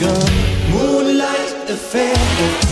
gun. Moonlight affair.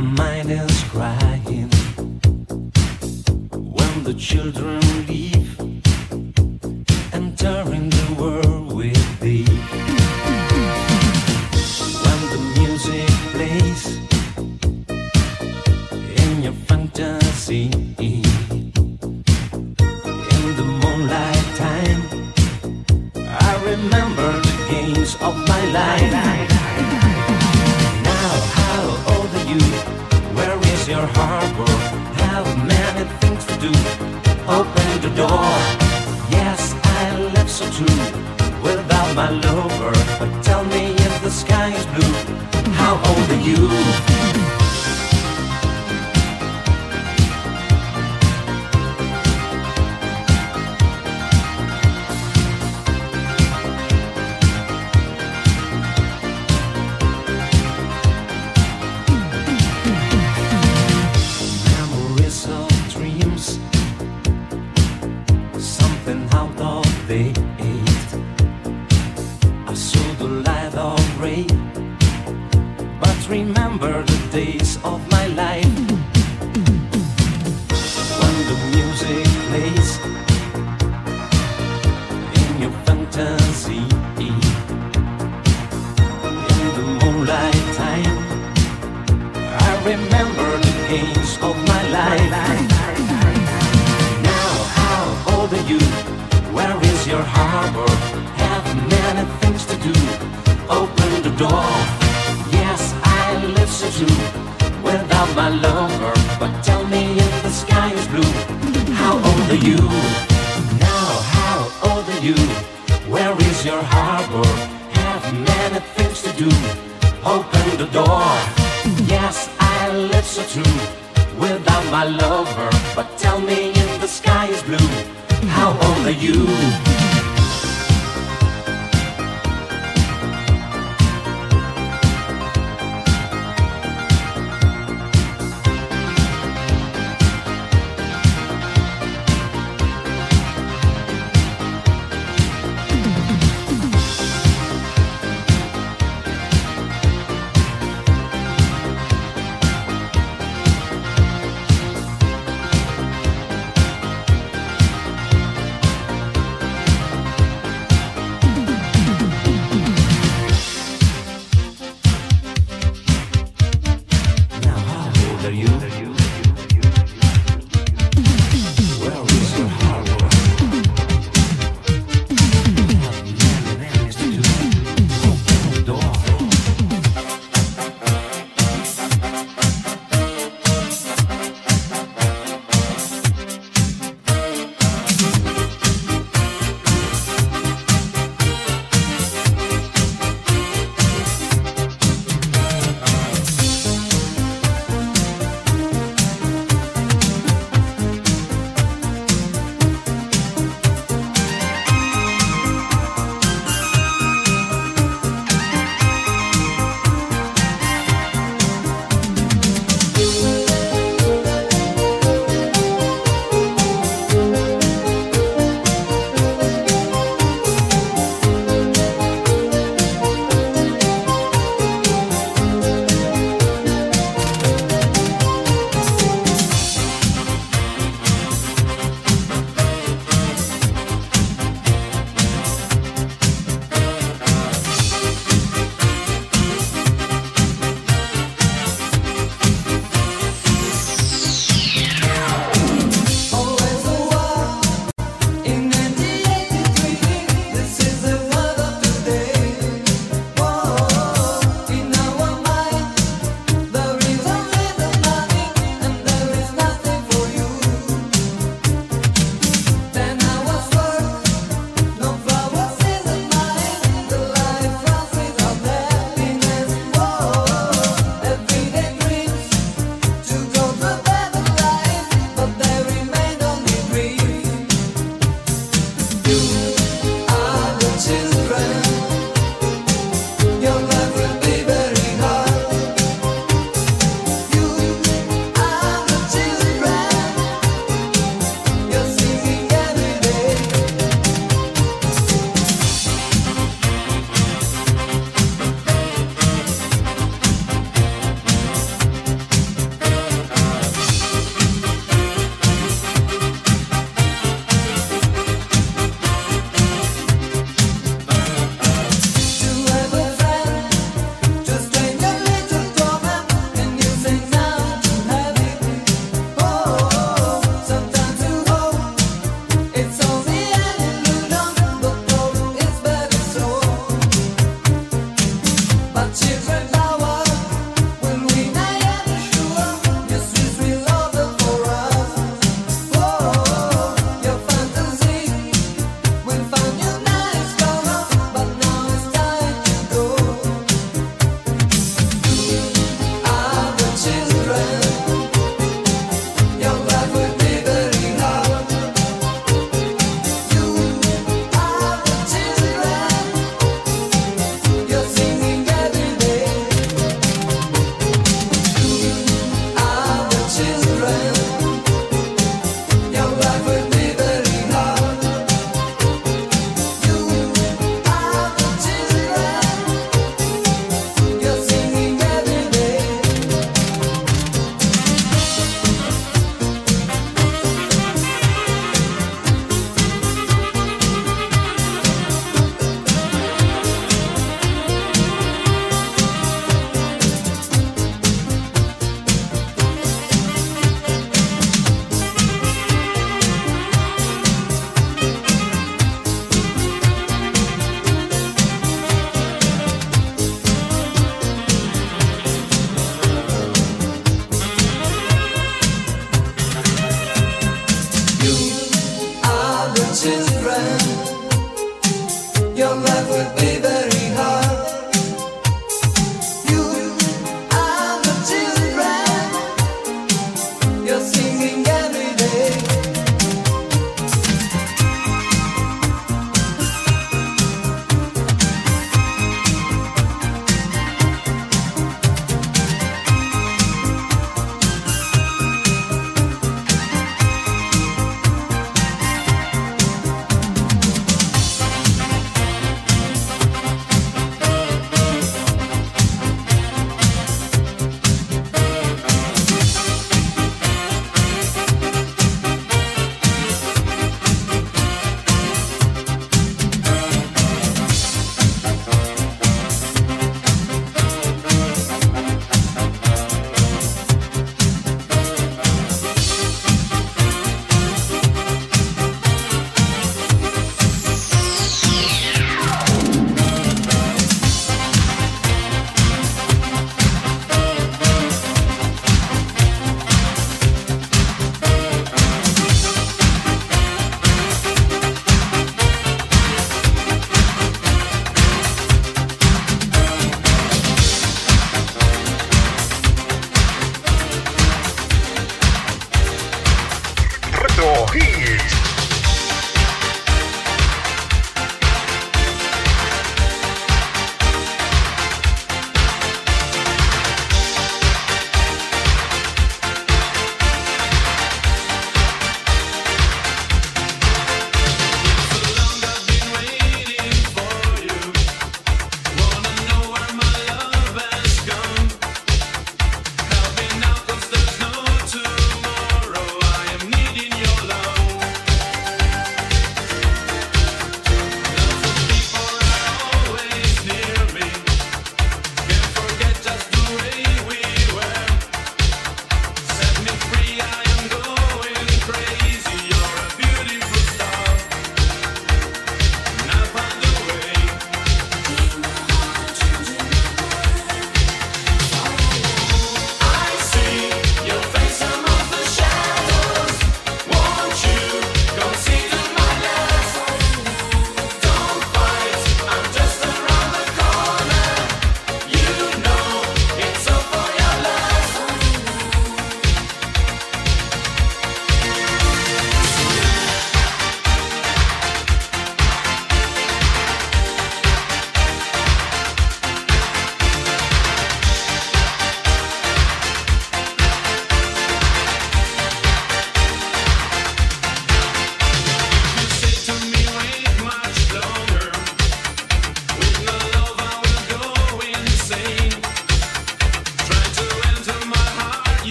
My mind is crying. When the children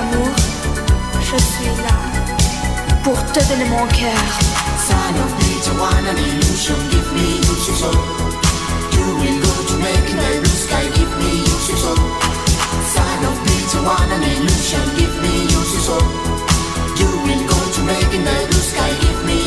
amour, je suis là pour te donner mon cœur. Sign of Peter, wine and illusion, give me. Doing good to make blue sky, give me. Sign of illusion, give me. Doing good to make my blue sky, give me.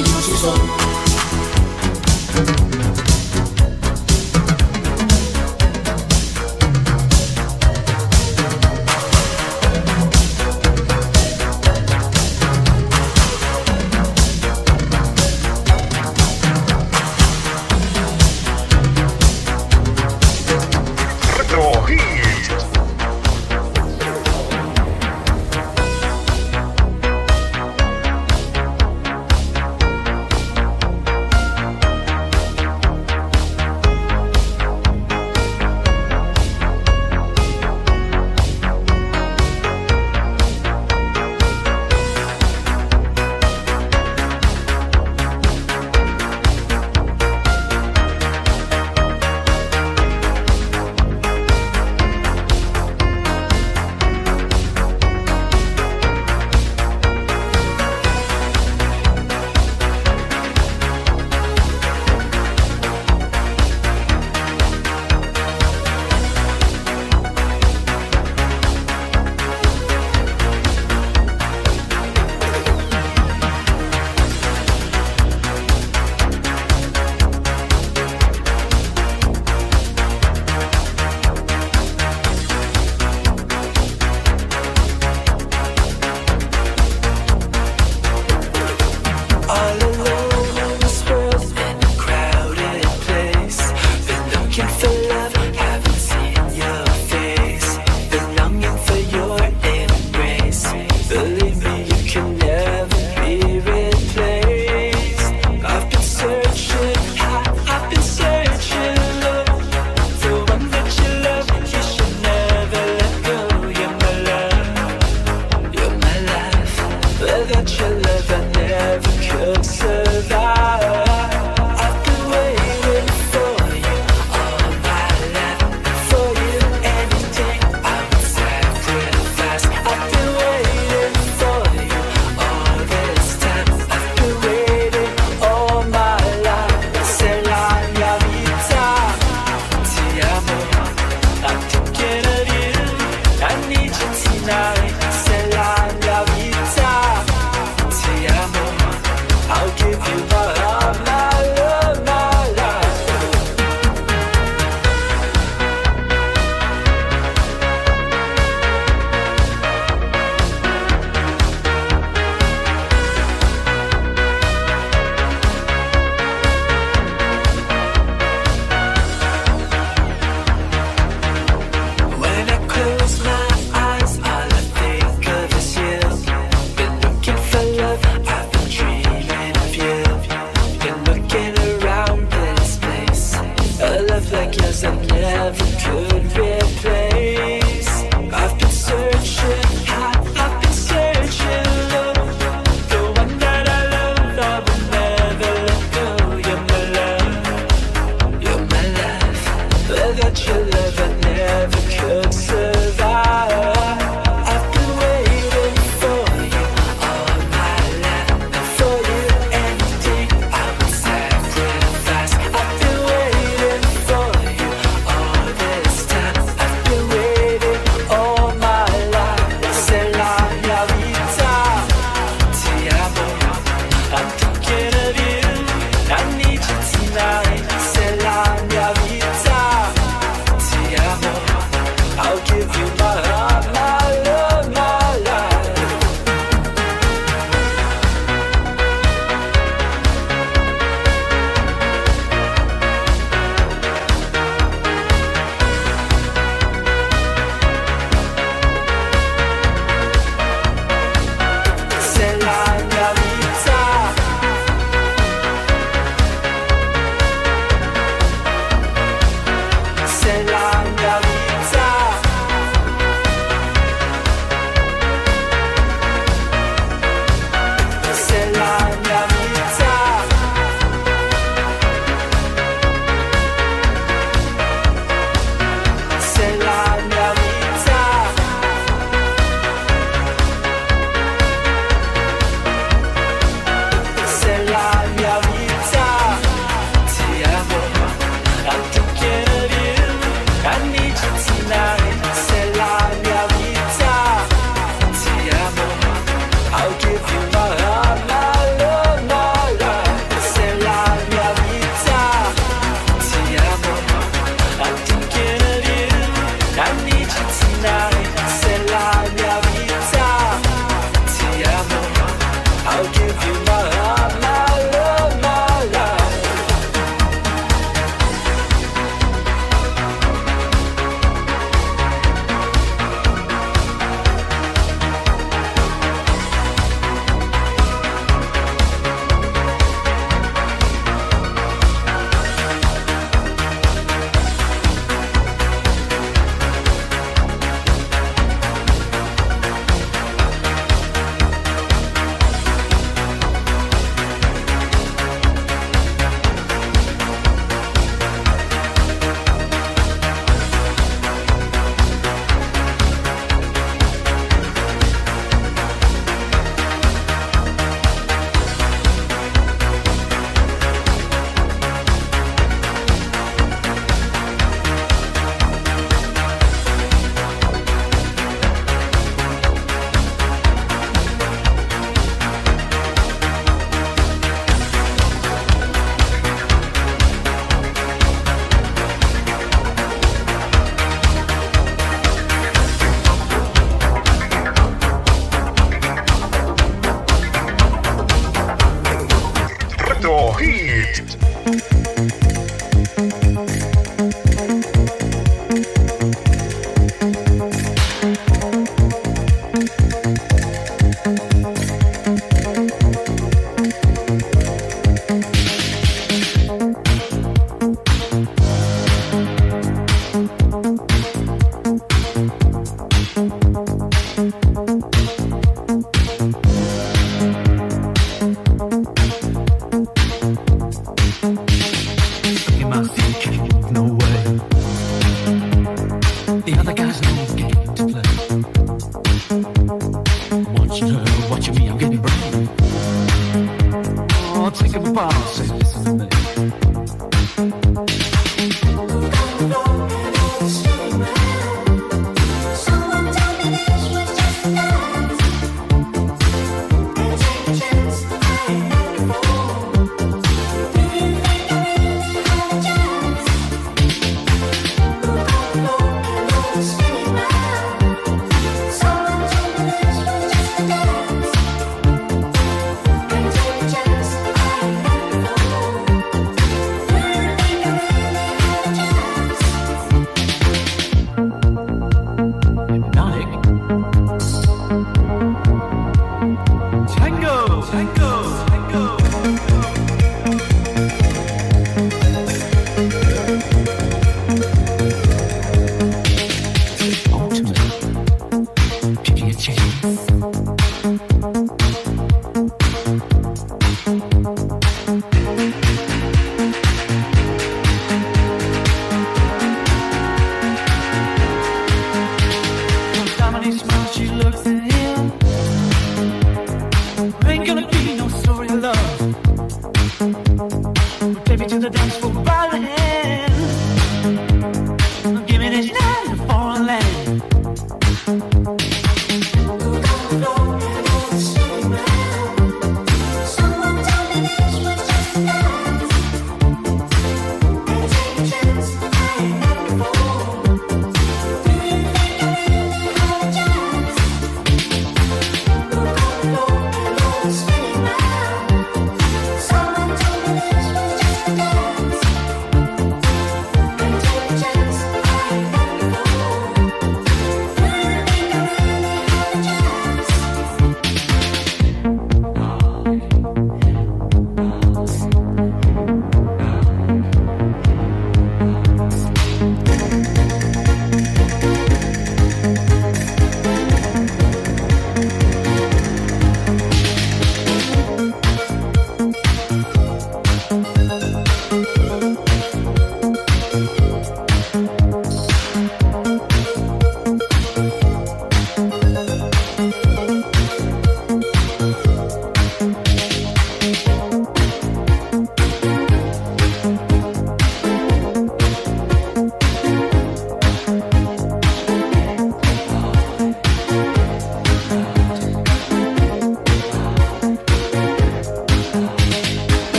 that you love.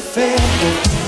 affair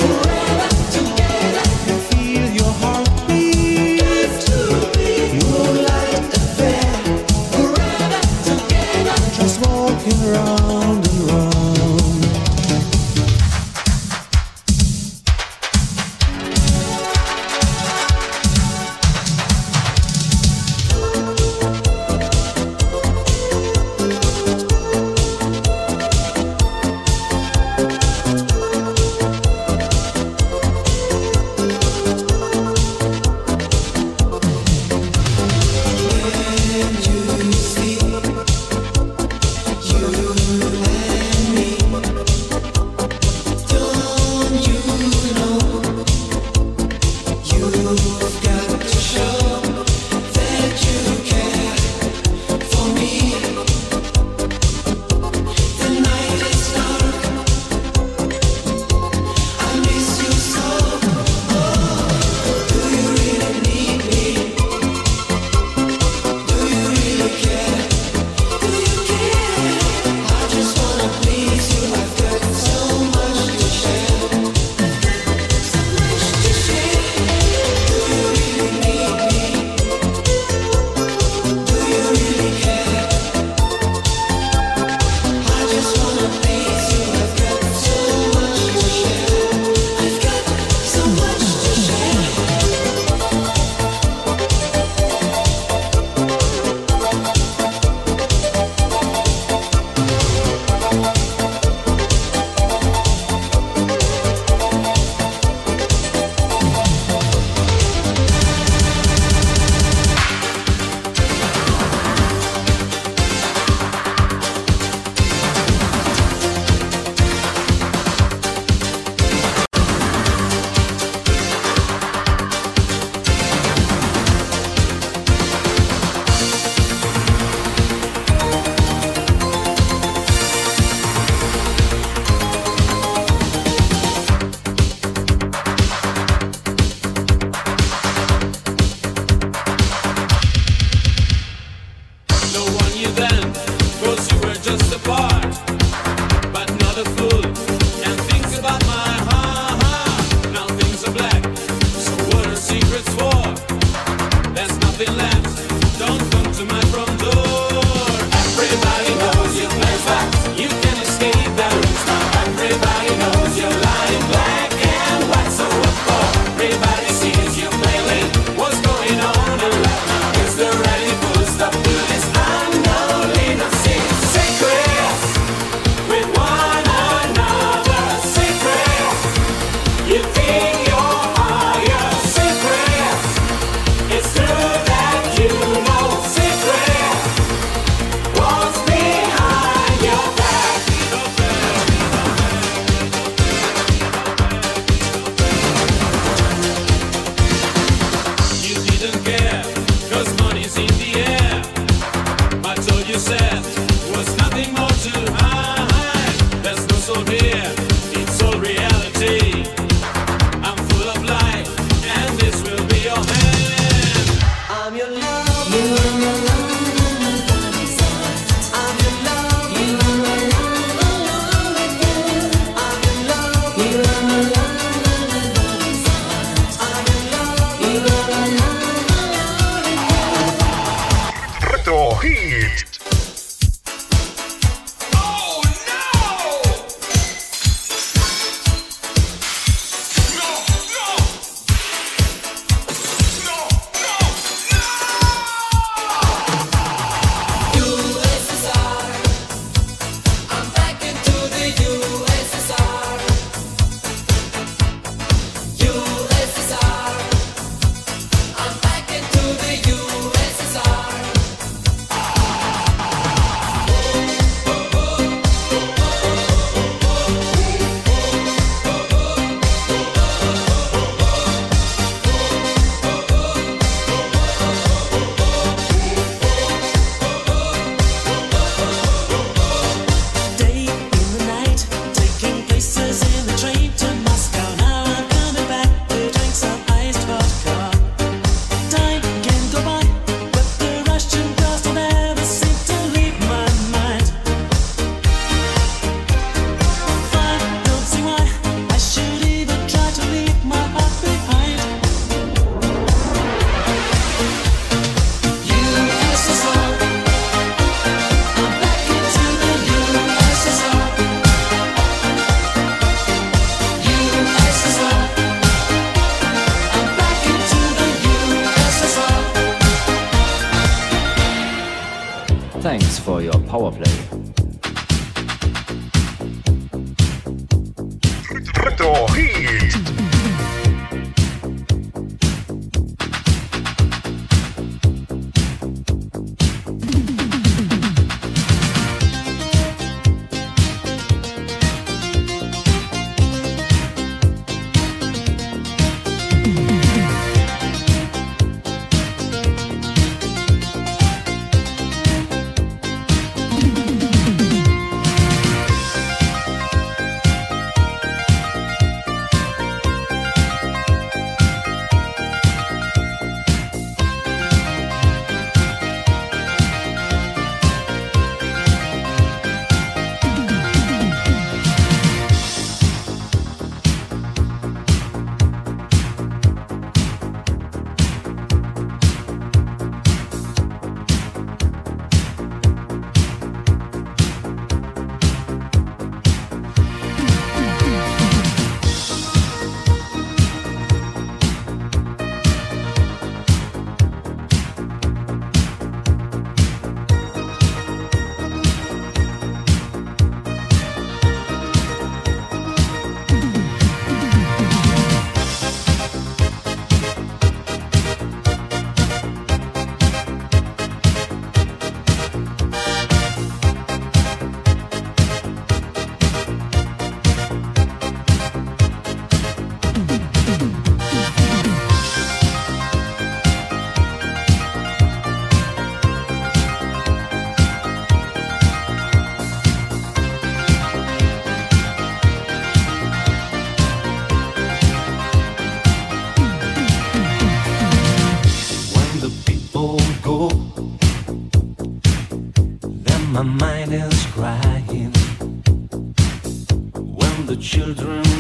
children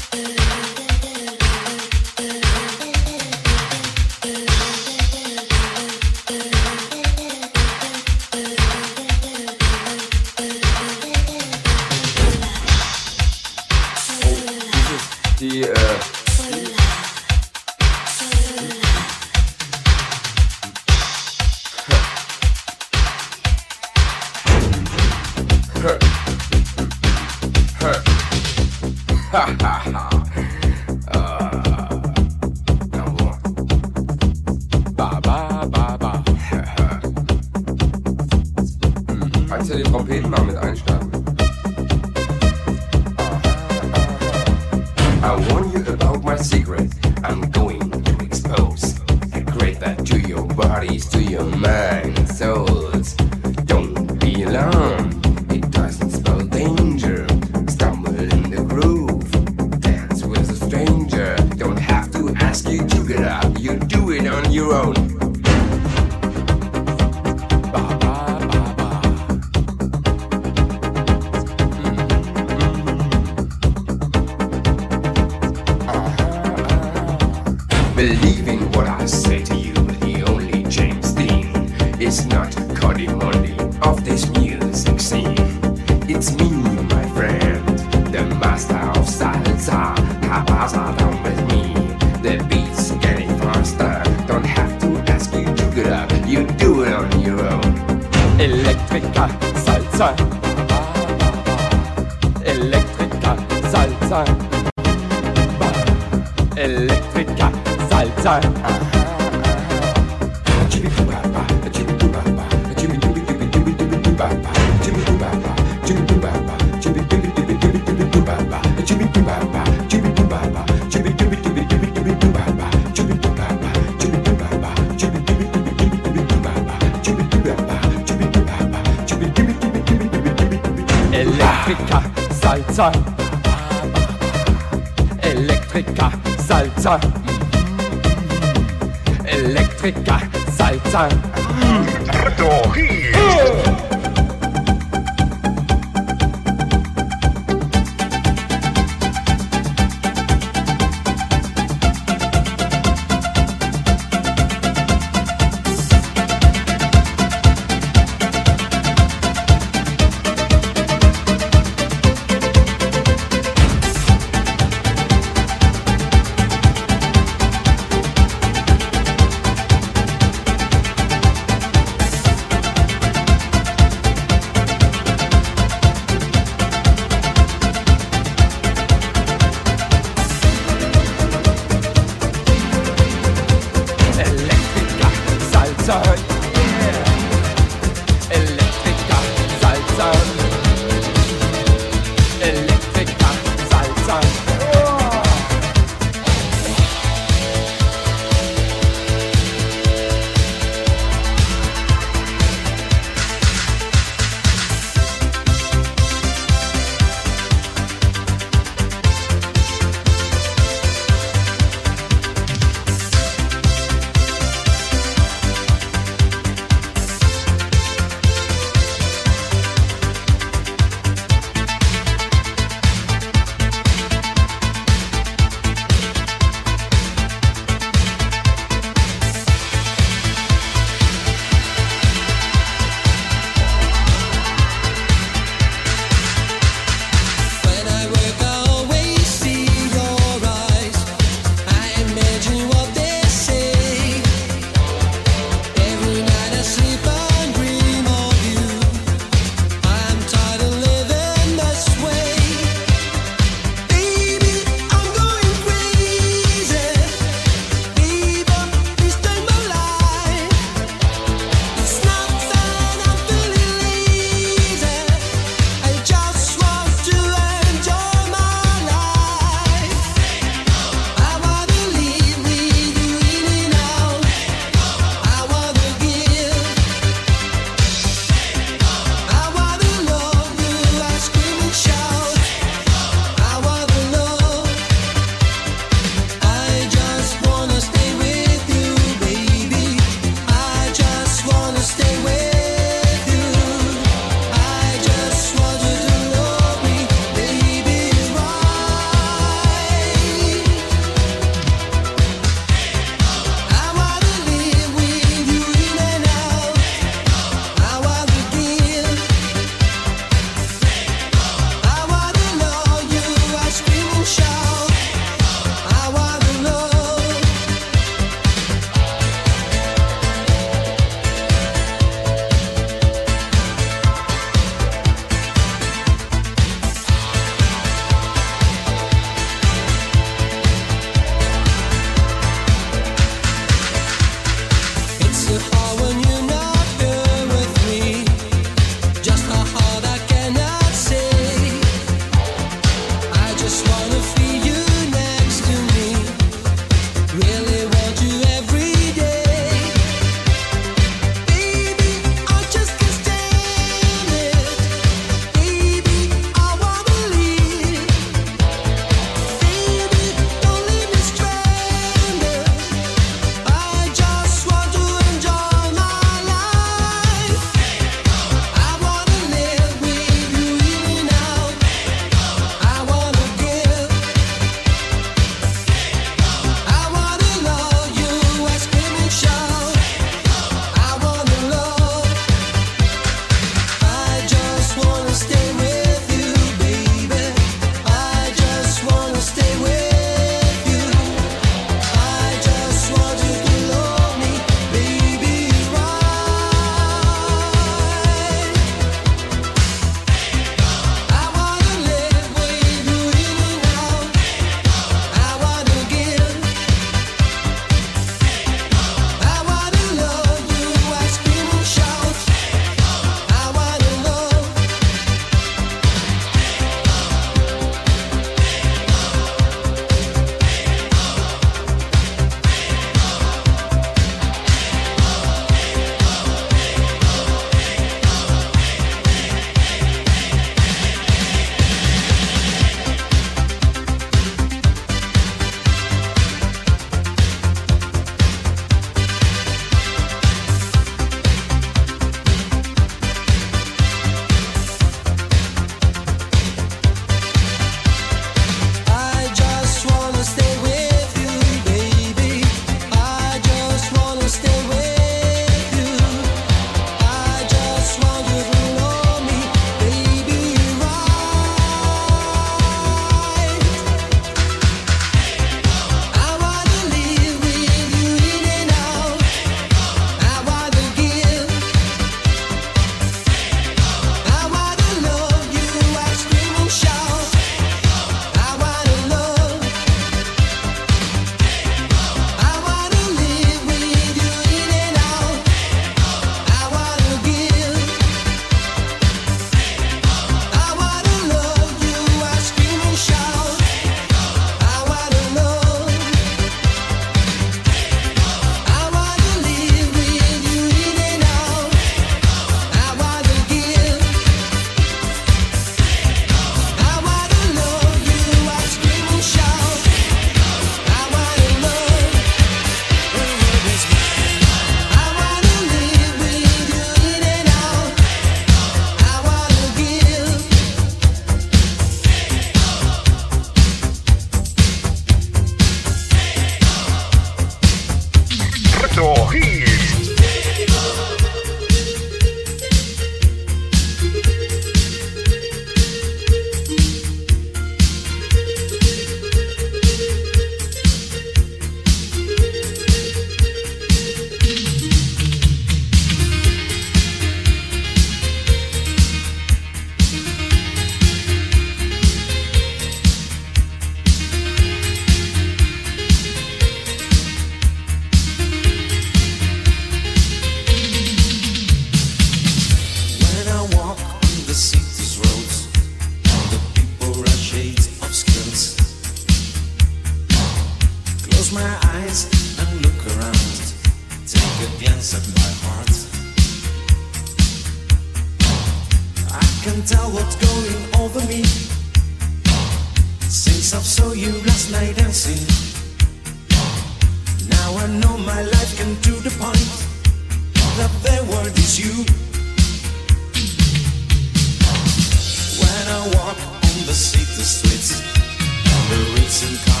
the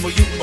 for you.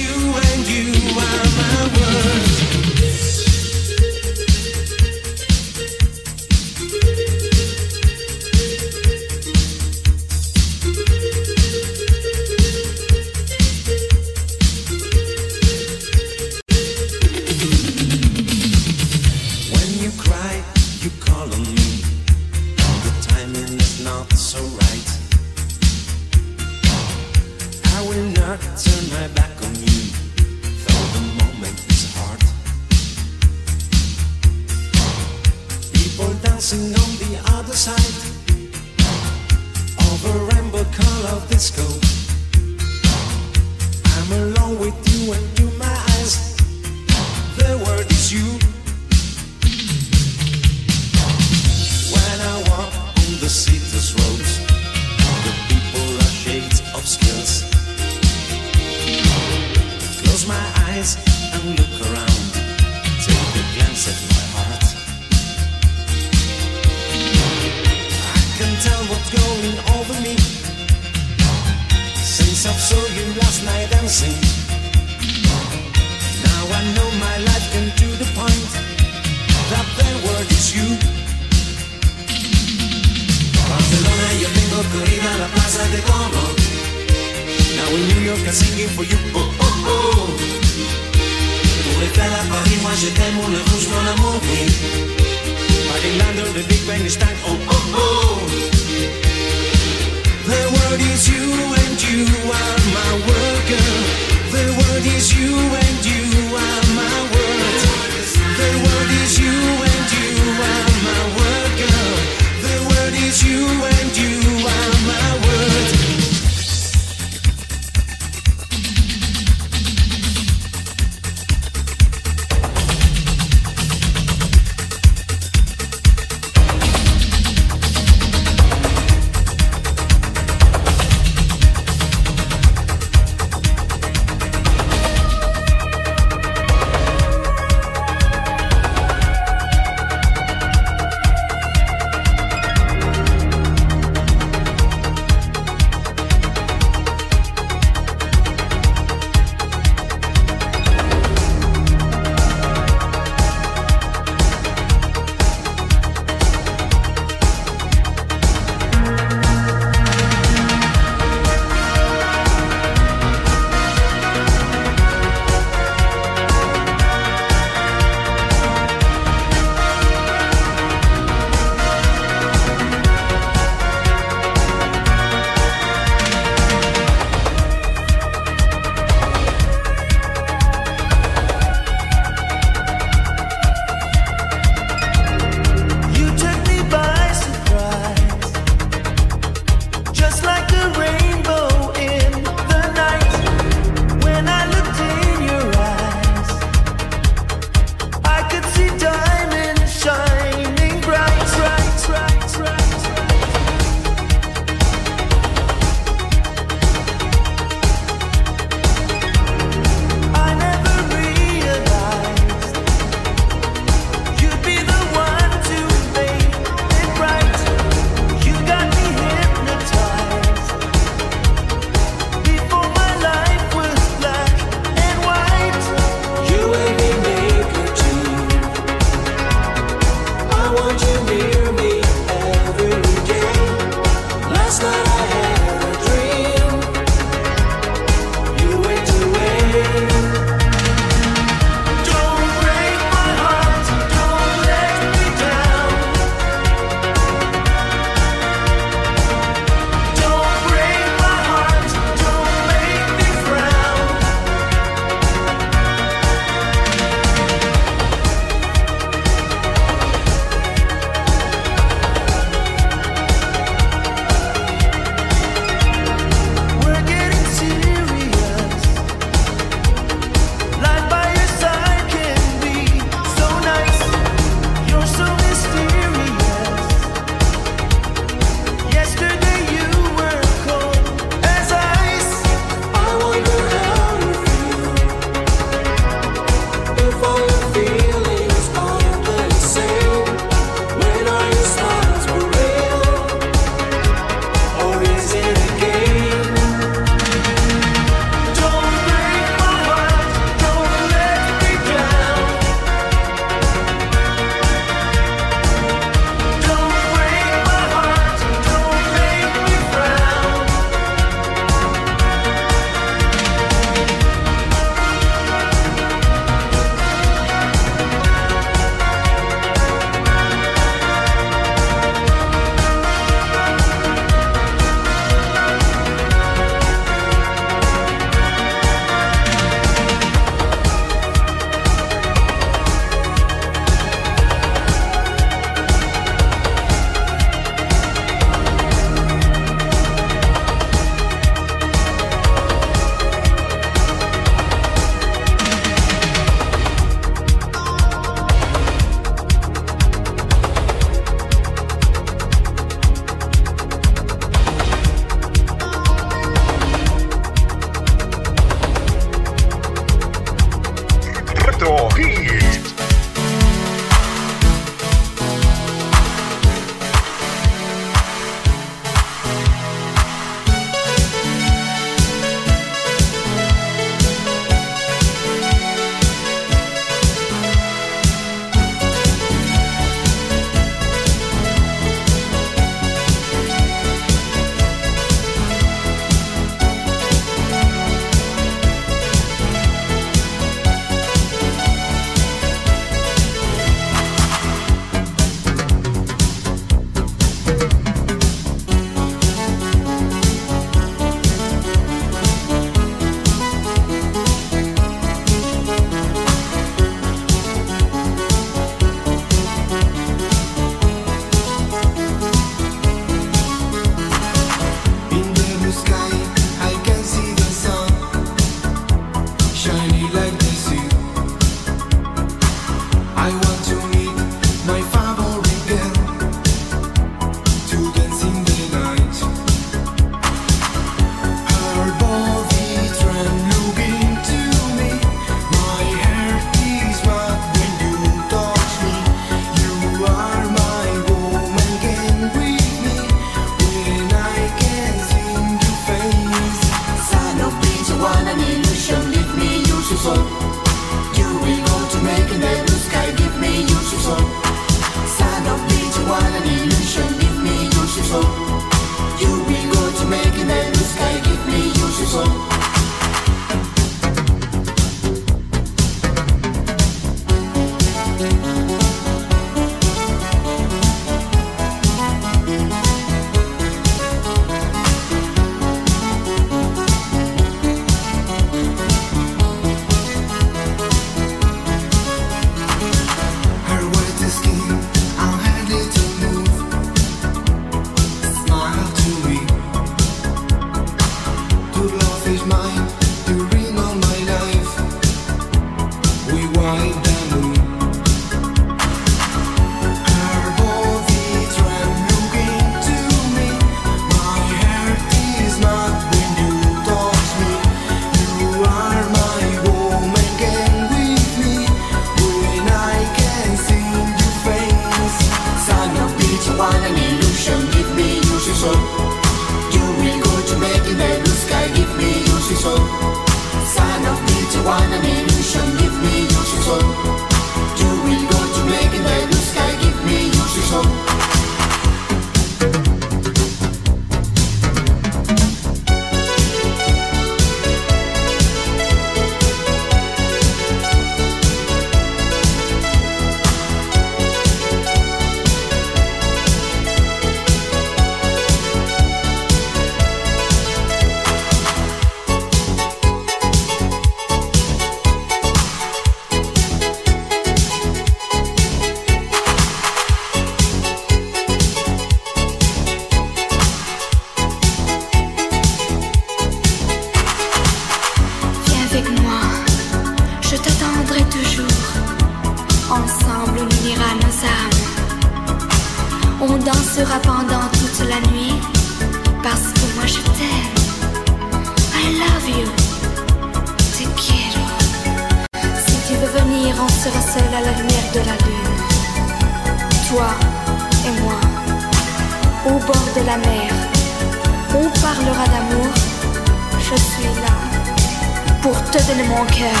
pour te donner mon cœur.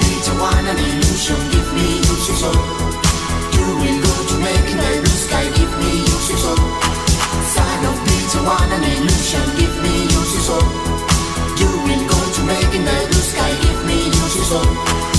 Peter, illusion, give me. Oh. You will go to make the blue give me of Peter, oh. illusion, give me. Oh. You will go to make the sky, give me illusion.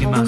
In my